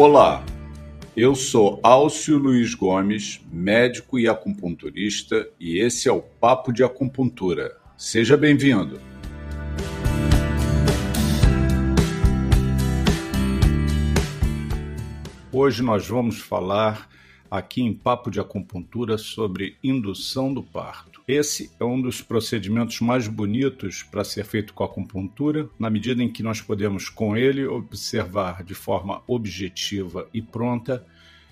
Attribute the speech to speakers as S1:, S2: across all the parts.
S1: Olá, eu sou Alcio Luiz Gomes, médico e acupunturista, e esse é o Papo de Acupuntura. Seja bem-vindo. Hoje nós vamos falar aqui em Papo de Acupuntura sobre indução do parto. Esse é um dos procedimentos mais bonitos para ser feito com acupuntura, na medida em que nós podemos com ele observar de forma objetiva e pronta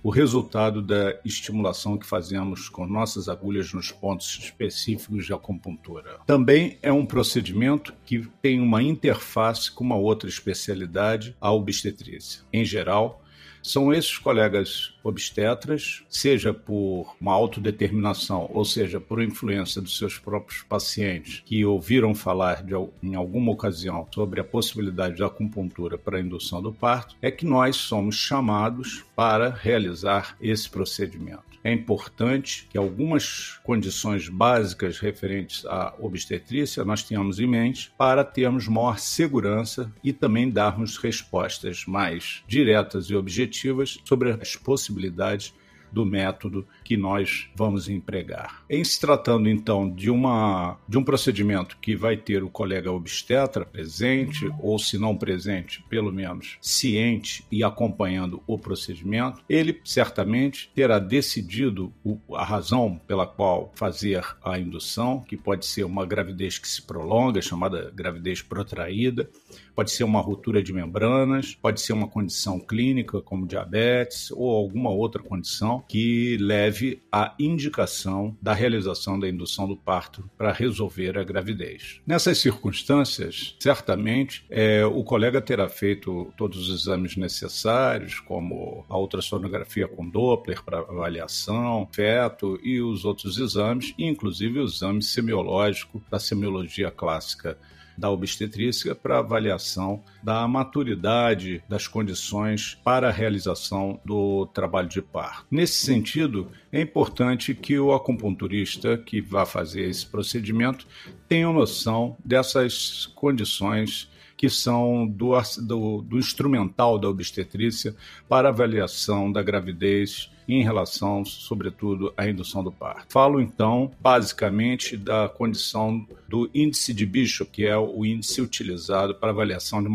S1: o resultado da estimulação que fazemos com nossas agulhas nos pontos específicos de acupuntura. Também é um procedimento que tem uma interface com uma outra especialidade, a obstetrícia. Em geral, são esses colegas obstetras, seja por uma autodeterminação, ou seja, por influência dos seus próprios pacientes, que ouviram falar de, em alguma ocasião sobre a possibilidade de acupuntura para a indução do parto, é que nós somos chamados para realizar esse procedimento é importante que algumas condições básicas referentes à obstetrícia nós tenhamos em mente para termos maior segurança e também darmos respostas mais diretas e objetivas sobre as possibilidades do método que nós vamos empregar. Em se tratando então de, uma, de um procedimento que vai ter o colega obstetra presente, ou se não presente, pelo menos ciente e acompanhando o procedimento, ele certamente terá decidido a razão pela qual fazer a indução, que pode ser uma gravidez que se prolonga, chamada gravidez protraída, pode ser uma ruptura de membranas, pode ser uma condição clínica como diabetes ou alguma outra condição que leve à indicação da realização da indução do parto para resolver a gravidez. Nessas circunstâncias, certamente é, o colega terá feito todos os exames necessários, como a ultrassonografia com Doppler para avaliação, feto e os outros exames, inclusive o exame semiológico da semiologia clássica da obstetrícia para avaliação da maturidade das condições para a realização do trabalho de parto. Nesse sentido, é importante que o acupunturista que vá fazer esse procedimento tenha noção dessas condições que são do, do, do instrumental da obstetrícia para avaliação da gravidez em relação, sobretudo, à indução do parto. Falo, então, basicamente da condição do índice de Bishop, que é o índice utilizado para avaliação de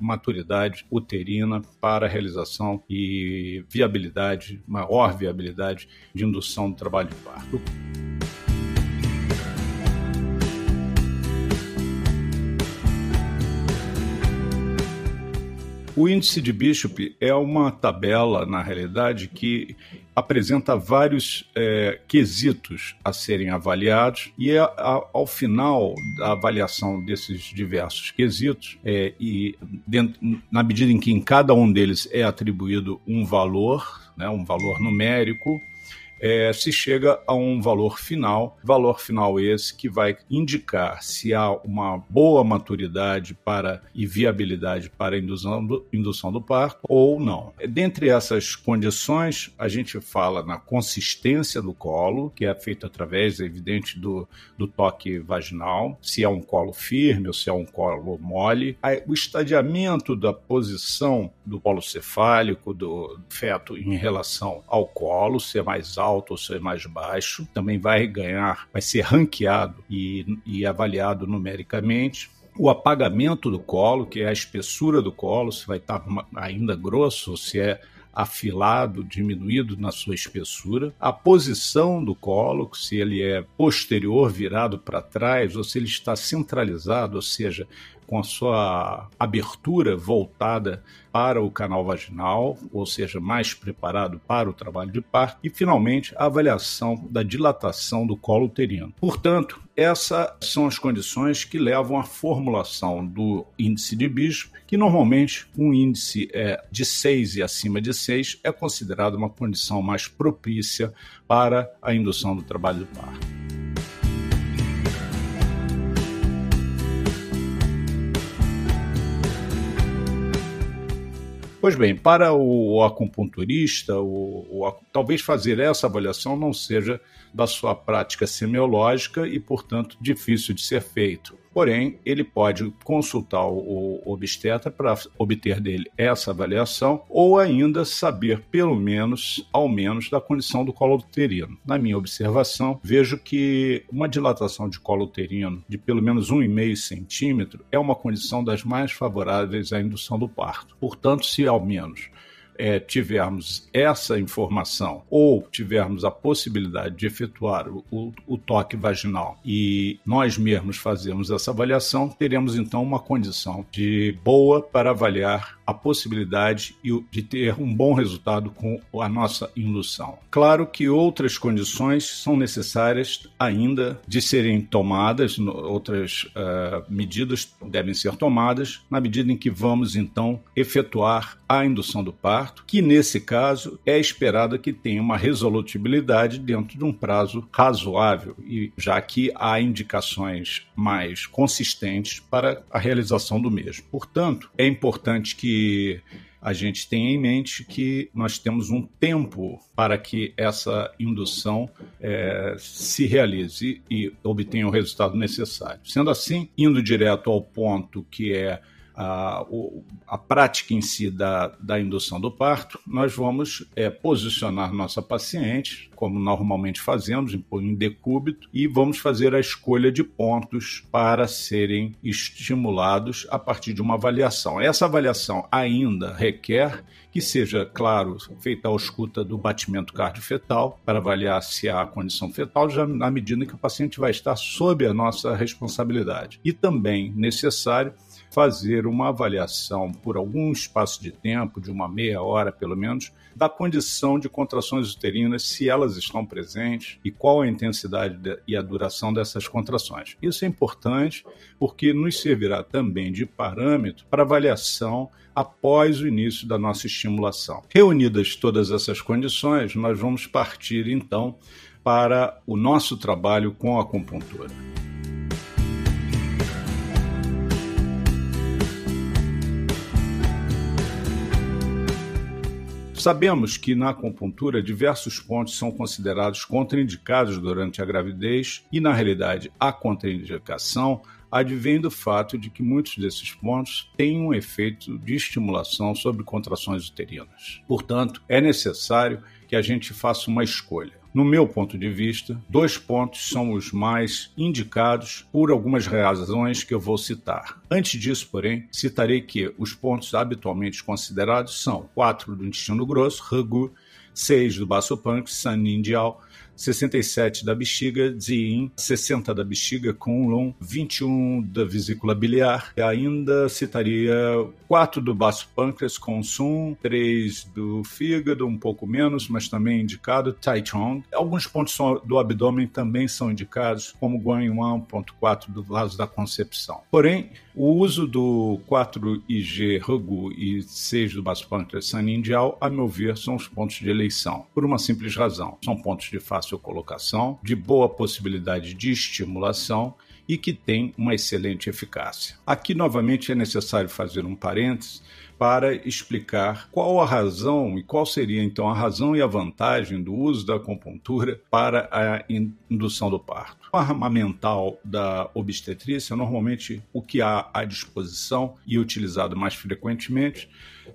S1: maturidade uterina para realização e viabilidade, maior viabilidade de indução do trabalho de parto. O índice de Bishop é uma tabela, na realidade, que apresenta vários é, quesitos a serem avaliados e é, a, ao final da avaliação desses diversos quesitos é, e dentro, na medida em que em cada um deles é atribuído um valor, né, um valor numérico, é, se chega a um valor final, valor final esse que vai indicar se há uma boa maturidade para e viabilidade para a indução do, indução do parto ou não. Dentre essas condições, a gente fala na consistência do colo, que é feita através, é evidente, do, do toque vaginal, se é um colo firme ou se é um colo mole, o estadiamento da posição do colo cefálico, do feto em relação ao colo, se é mais alto alto ou ser mais baixo. Também vai ganhar, vai ser ranqueado e, e avaliado numericamente o apagamento do colo, que é a espessura do colo, se vai estar ainda grosso ou se é afilado, diminuído na sua espessura, a posição do colo, se ele é posterior, virado para trás, ou se ele está centralizado, ou seja, com a sua abertura voltada para o canal vaginal, ou seja, mais preparado para o trabalho de parto, e finalmente a avaliação da dilatação do colo uterino. Portanto, essas são as condições que levam à formulação do índice de Bishop, que normalmente um índice é de 6 e acima de 6 é considerado uma condição mais propícia para a indução do trabalho de parto. Pois bem, para o acupunturista, o, o, talvez fazer essa avaliação não seja da sua prática semiológica e, portanto, difícil de ser feito. Porém, ele pode consultar o obstetra para obter dele essa avaliação ou ainda saber pelo menos, ao menos, da condição do colo uterino. Na minha observação, vejo que uma dilatação de colo uterino de pelo menos 1,5 centímetro é uma condição das mais favoráveis à indução do parto. Portanto, se ao menos é, tivermos essa informação ou tivermos a possibilidade de efetuar o, o, o, toque vaginal e nós mesmos fazermos essa avaliação, teremos então uma condição de boa para avaliar a possibilidade de ter um bom resultado com a nossa indução. Claro que outras condições são necessárias ainda de serem tomadas, outras uh, medidas devem ser tomadas na medida em que vamos então efetuar a indução do parto, que nesse caso é esperada que tenha uma resolutibilidade dentro de um prazo razoável, e já que há indicações mais consistentes para a realização do mesmo. Portanto, é importante que a gente tenha em mente que nós temos um tempo para que essa indução é, se realize e obtenha o resultado necessário. Sendo assim, indo direto ao ponto que é a, a prática em si da, da indução do parto, nós vamos é, posicionar nossa paciente, como normalmente fazemos, em decúbito, e vamos fazer a escolha de pontos para serem estimulados a partir de uma avaliação. Essa avaliação ainda requer que seja, claro, feita a escuta do batimento cardiofetal para avaliar se há condição fetal, já na medida que o paciente vai estar sob a nossa responsabilidade. E também necessário fazer uma avaliação por algum espaço de tempo, de uma meia hora pelo menos, da condição de contrações uterinas, se elas estão presentes e qual a intensidade e a duração dessas contrações. Isso é importante porque nos servirá também de parâmetro para avaliação após o início da nossa estimulação. Reunidas todas essas condições, nós vamos partir então para o nosso trabalho com a acupuntura. Sabemos que na acupuntura diversos pontos são considerados contraindicados durante a gravidez e, na realidade, a contraindicação advém do fato de que muitos desses pontos têm um efeito de estimulação sobre contrações uterinas. Portanto, é necessário que a gente faça uma escolha. No meu ponto de vista, dois pontos são os mais indicados por algumas razões que eu vou citar. Antes disso, porém, citarei que os pontos habitualmente considerados são 4 do intestino grosso, Ragu, 6 do baço pâncreas, Sanindial, 67 da bexiga, Ziin, 60 da bexiga, Kunlun, 21 da vesícula biliar, e ainda citaria 4 do baço pâncreas, Consum, 3 do fígado, um pouco menos, mas também indicado, Taichung. Alguns pontos do abdômen também são indicados, como Guanyin 1.4 do vaso da concepção. Porém, o uso do 4IG Ragu e 6 do baço pâncreas sanindial, a meu ver, são os pontos de eleição, por uma simples razão. São pontos de fácil fácil colocação, de boa possibilidade de estimulação e que tem uma excelente eficácia. Aqui, novamente, é necessário fazer um parênteses para explicar qual a razão e qual seria então a razão e a vantagem do uso da acupuntura para a indução do parto. O arma mental da obstetrícia, normalmente o que há à disposição e utilizado mais frequentemente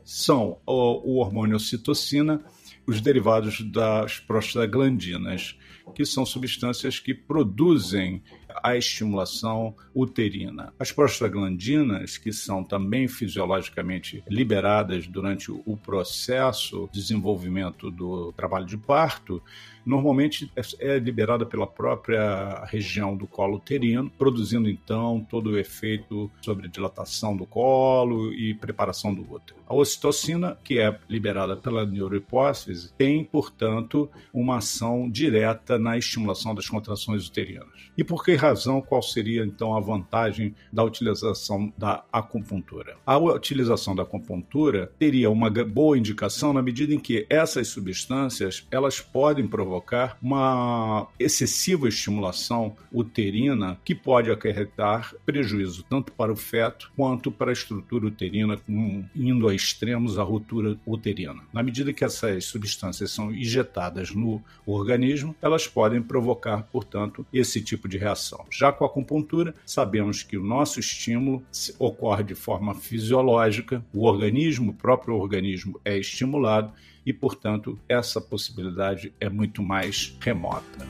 S1: são o, o hormônio ocitocina os derivados das prostaglandinas, que são substâncias que produzem a estimulação uterina. As prostaglandinas, que são também fisiologicamente liberadas durante o processo de desenvolvimento do trabalho de parto, normalmente é liberada pela própria região do colo uterino, produzindo então todo o efeito sobre dilatação do colo e preparação do útero. A ocitocina, que é liberada pela neurohipófise, tem, portanto, uma ação direta na estimulação das contrações uterinas. E por que razão, qual seria então a vantagem da utilização da acupuntura? A utilização da acupuntura teria uma boa indicação na medida em que essas substâncias elas podem provocar uma excessiva estimulação uterina que pode acarretar prejuízo tanto para o feto quanto para a estrutura uterina, indo a extremos a ruptura uterina. Na medida que essas substâncias são injetadas no organismo, elas podem provocar, portanto, esse tipo de reação. Já com a acupuntura, sabemos que o nosso estímulo ocorre de forma fisiológica, o organismo, o próprio organismo é estimulado e, portanto, essa possibilidade é muito mais remota.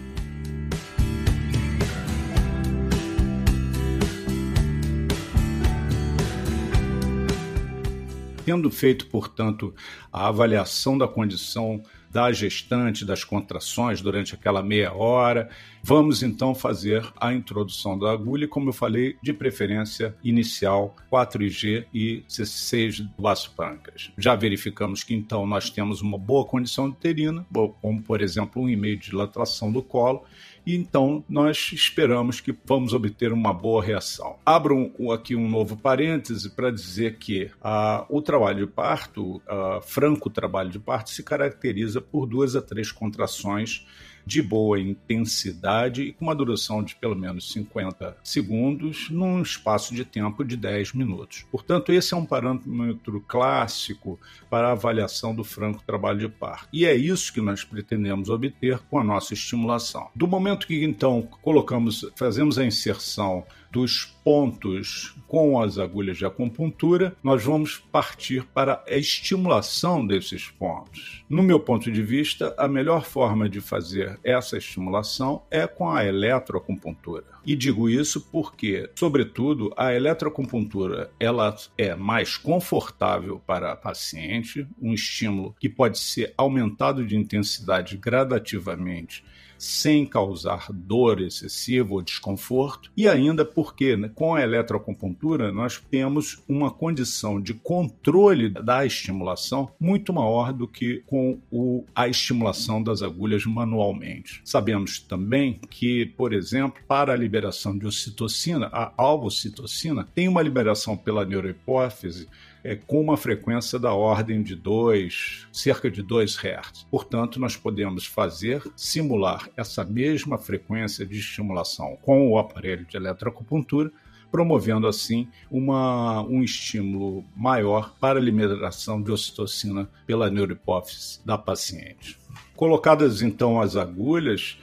S1: Tendo feito, portanto, a avaliação da condição da gestante, das contrações durante aquela meia hora. Vamos então fazer a introdução da agulha, como eu falei, de preferência inicial 4IG e 6 do baço pâncreas. Já verificamos que então nós temos uma boa condição uterina, como por exemplo um e-mail de dilatação do colo, então nós esperamos que vamos obter uma boa reação. Abro aqui um novo parêntese para dizer que uh, o trabalho de parto, uh, franco trabalho de parto, se caracteriza por duas a três contrações de boa intensidade e com uma duração de pelo menos 50 segundos num espaço de tempo de 10 minutos. Portanto, esse é um parâmetro clássico para a avaliação do franco trabalho de parto. E é isso que nós pretendemos obter com a nossa estimulação. Do momento que então colocamos, fazemos a inserção dos pontos com as agulhas de acupuntura, nós vamos partir para a estimulação desses pontos. No meu ponto de vista, a melhor forma de fazer essa estimulação é com a eletroacupuntura. E digo isso porque, sobretudo, a eletroacupuntura ela é mais confortável para a paciente, um estímulo que pode ser aumentado de intensidade gradativamente sem causar dor excessiva ou desconforto, e ainda porque né, com a eletroacupuntura nós temos uma condição de controle da estimulação muito maior do que com o, a estimulação das agulhas manualmente. Sabemos também que, por exemplo, para a liberação de ocitocina, a alvocitocina tem uma liberação pela neurohipófise é, com uma frequência da ordem de 2, cerca de 2 Hz. Portanto, nós podemos fazer, simular essa mesma frequência de estimulação com o aparelho de eletroacupuntura, promovendo assim uma, um estímulo maior para a liberação de ocitocina pela neurohipófise da paciente. Colocadas então as agulhas,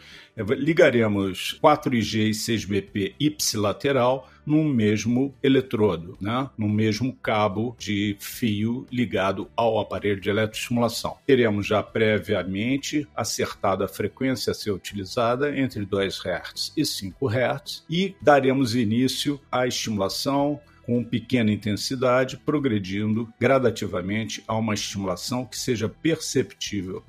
S1: ligaremos 4IG e 6BP ipsilateral num mesmo eletrodo, né? no mesmo cabo de fio ligado ao aparelho de eletroestimulação. Teremos já previamente acertado a frequência a ser utilizada entre 2 Hz e 5 Hz e daremos início à estimulação com pequena intensidade, progredindo gradativamente a uma estimulação que seja perceptível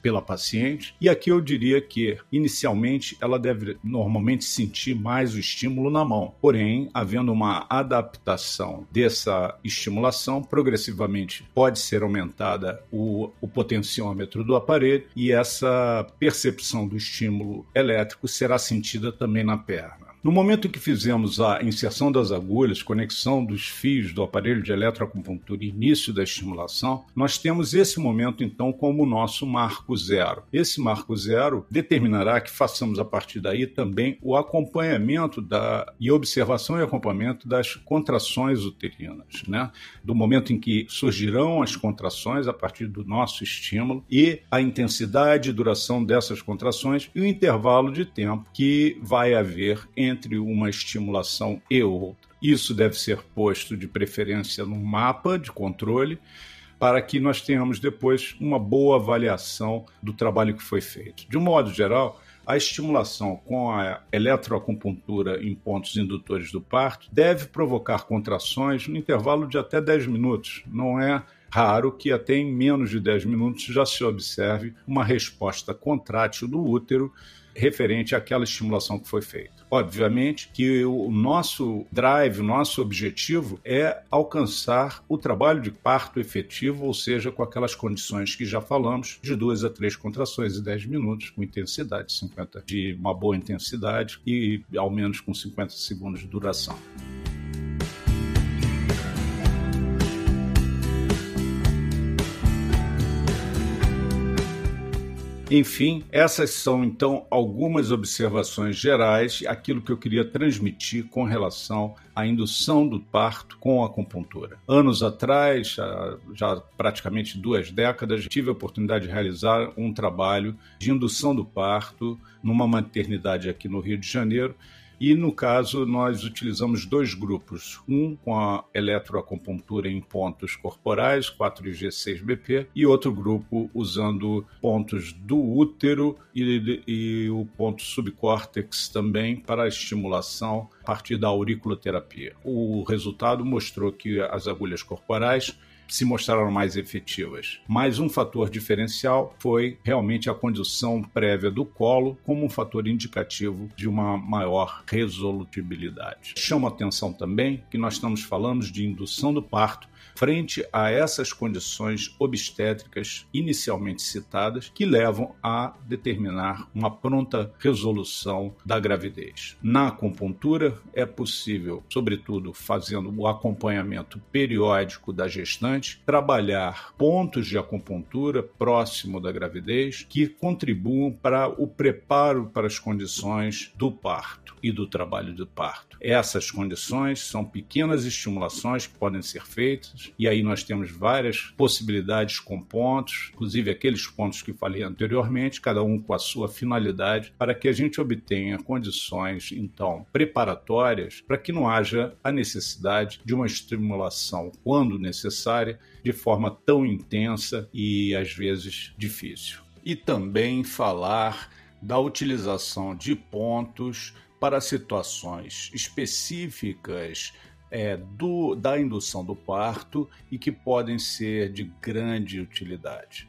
S1: pela paciente. E aqui eu diria que, inicialmente, ela deve normalmente sentir mais o estímulo na mão, porém, havendo uma adaptação dessa estimulação, progressivamente pode ser aumentada o, o potenciômetro do aparelho e essa percepção do estímulo elétrico será sentida também na perna. No momento em que fizemos a inserção das agulhas, conexão dos fios do aparelho de eletroacupuntura e início da estimulação, nós temos esse momento então como nosso marco zero. Esse marco zero determinará que façamos a partir daí também o acompanhamento da e observação e acompanhamento das contrações uterinas, né? Do momento em que surgirão as contrações a partir do nosso estímulo e a intensidade e duração dessas contrações e o intervalo de tempo que vai haver entre entre uma estimulação e outra. Isso deve ser posto de preferência num mapa de controle para que nós tenhamos depois uma boa avaliação do trabalho que foi feito. De um modo geral, a estimulação com a eletroacupuntura em pontos indutores do parto deve provocar contrações no intervalo de até 10 minutos. Não é raro que até em menos de 10 minutos já se observe uma resposta contrátil do útero referente àquela estimulação que foi feita. Obviamente que o nosso drive, o nosso objetivo é alcançar o trabalho de parto efetivo, ou seja, com aquelas condições que já falamos, de duas a três contrações em 10 minutos, com intensidade 50 de uma boa intensidade e ao menos com 50 segundos de duração. Enfim, essas são então algumas observações gerais, aquilo que eu queria transmitir com relação à indução do parto com acupuntura. Anos atrás, já praticamente duas décadas, tive a oportunidade de realizar um trabalho de indução do parto numa maternidade aqui no Rio de Janeiro E no caso, nós utilizamos dois grupos: um com a eletroacupuntura em pontos corporais, 4G6BP, e outro grupo usando pontos do útero e, e o ponto subcórtex também para a estimulação a partir da auriculoterapia. O resultado mostrou que as agulhas corporais se mostraram mais efetivas. Mas um fator diferencial foi realmente a condição prévia do colo como um fator indicativo de uma maior resolutibilidade. Chama atenção também que nós estamos falando de indução do parto frente a essas condições obstétricas inicialmente citadas que levam a determinar uma pronta resolução da gravidez. Na acupuntura é possível, sobretudo fazendo o acompanhamento periódico da gestante, trabalhar pontos de acupuntura próximo da gravidez que contribuam para o preparo para as condições do parto e do trabalho do parto. Essas condições são pequenas estimulações que podem ser feitas e aí nós temos várias possibilidades com pontos, inclusive aqueles pontos que falei anteriormente, cada um com a sua finalidade, para que a gente obtenha condições, então, preparatórias para que não haja a necessidade de uma estimulação, quando necessária, de forma tão intensa e às vezes difícil. E também falar da utilização de pontos para situações específicas é, do, da indução do parto e que podem ser de grande utilidade.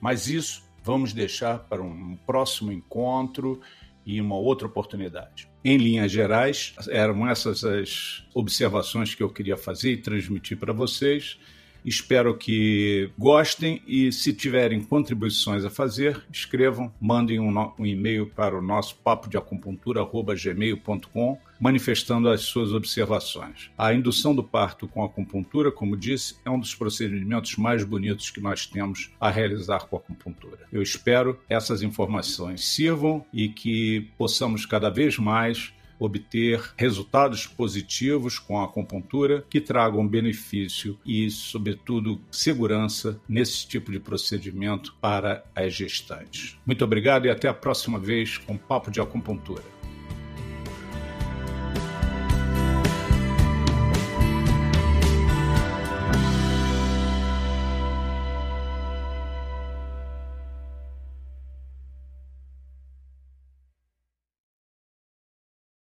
S1: Mas isso vamos deixar para um próximo encontro e uma outra oportunidade. Em linhas gerais, eram essas as observações que eu queria fazer e transmitir para vocês. Espero que gostem e, se tiverem contribuições a fazer, escrevam, mandem um, um e-mail para o nosso papo de acupuntura@gmail.com manifestando as suas observações. A indução do parto com acupuntura, como disse, é um dos procedimentos mais bonitos que nós temos a realizar com a acupuntura. Eu espero essas informações sirvam e que possamos cada vez mais obter resultados positivos com a acupuntura que tragam benefício e, sobretudo, segurança nesse tipo de procedimento para as gestantes. Muito obrigado e até a próxima vez com Papo de Acupuntura.